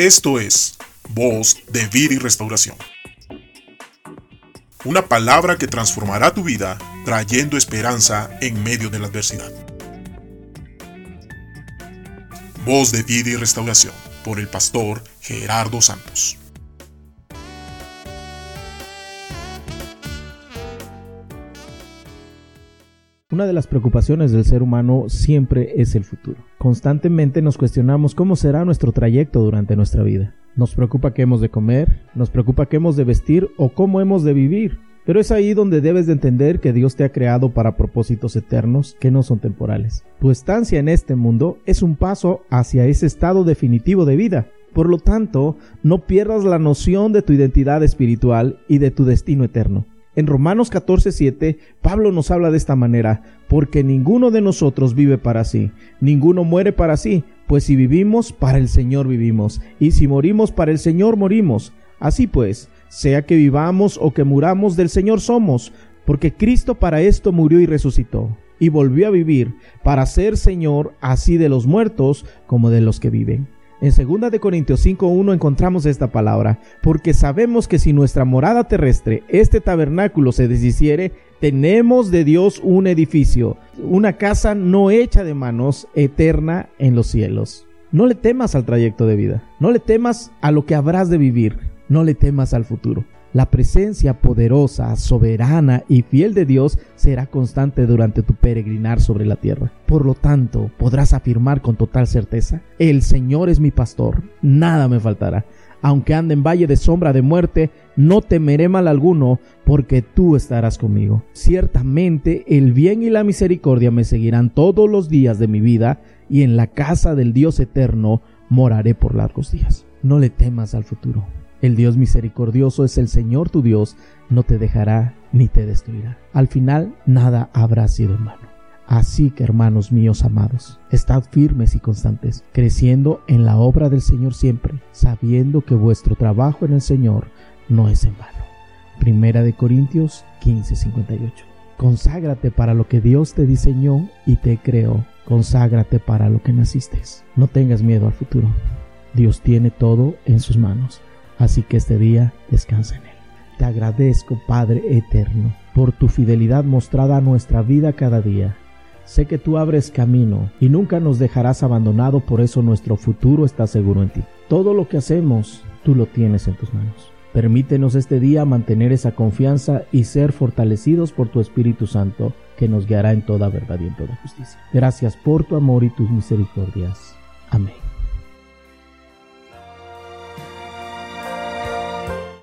Esto es Voz de Vida y Restauración. Una palabra que transformará tu vida trayendo esperanza en medio de la adversidad. Voz de Vida y Restauración por el pastor Gerardo Santos. Una de las preocupaciones del ser humano siempre es el futuro. Constantemente nos cuestionamos cómo será nuestro trayecto durante nuestra vida. Nos preocupa qué hemos de comer, nos preocupa qué hemos de vestir o cómo hemos de vivir. Pero es ahí donde debes de entender que Dios te ha creado para propósitos eternos que no son temporales. Tu estancia en este mundo es un paso hacia ese estado definitivo de vida. Por lo tanto, no pierdas la noción de tu identidad espiritual y de tu destino eterno. En Romanos 14:7, Pablo nos habla de esta manera, porque ninguno de nosotros vive para sí, ninguno muere para sí, pues si vivimos, para el Señor vivimos, y si morimos, para el Señor morimos. Así pues, sea que vivamos o que muramos, del Señor somos, porque Cristo para esto murió y resucitó, y volvió a vivir, para ser Señor así de los muertos como de los que viven. En 2 de Corintios 5:1 encontramos esta palabra, porque sabemos que si nuestra morada terrestre, este tabernáculo se deshiciere, tenemos de Dios un edificio, una casa no hecha de manos, eterna en los cielos. No le temas al trayecto de vida, no le temas a lo que habrás de vivir, no le temas al futuro. La presencia poderosa, soberana y fiel de Dios será constante durante tu peregrinar sobre la tierra. Por lo tanto, podrás afirmar con total certeza, el Señor es mi pastor, nada me faltará. Aunque ande en valle de sombra de muerte, no temeré mal alguno, porque tú estarás conmigo. Ciertamente el bien y la misericordia me seguirán todos los días de mi vida, y en la casa del Dios eterno moraré por largos días. No le temas al futuro el Dios misericordioso es el Señor tu Dios, no te dejará ni te destruirá. Al final, nada habrá sido en vano. Así que, hermanos míos amados, estad firmes y constantes, creciendo en la obra del Señor siempre, sabiendo que vuestro trabajo en el Señor no es en vano. Primera de Corintios 15:58. Conságrate para lo que Dios te diseñó y te creó. Conságrate para lo que naciste. No tengas miedo al futuro. Dios tiene todo en sus manos. Así que este día descansa en Él. Te agradezco, Padre eterno, por tu fidelidad mostrada a nuestra vida cada día. Sé que tú abres camino y nunca nos dejarás abandonado, por eso nuestro futuro está seguro en ti. Todo lo que hacemos, tú lo tienes en tus manos. Permítenos este día mantener esa confianza y ser fortalecidos por tu Espíritu Santo, que nos guiará en toda verdad y en toda justicia. Gracias por tu amor y tus misericordias. Amén.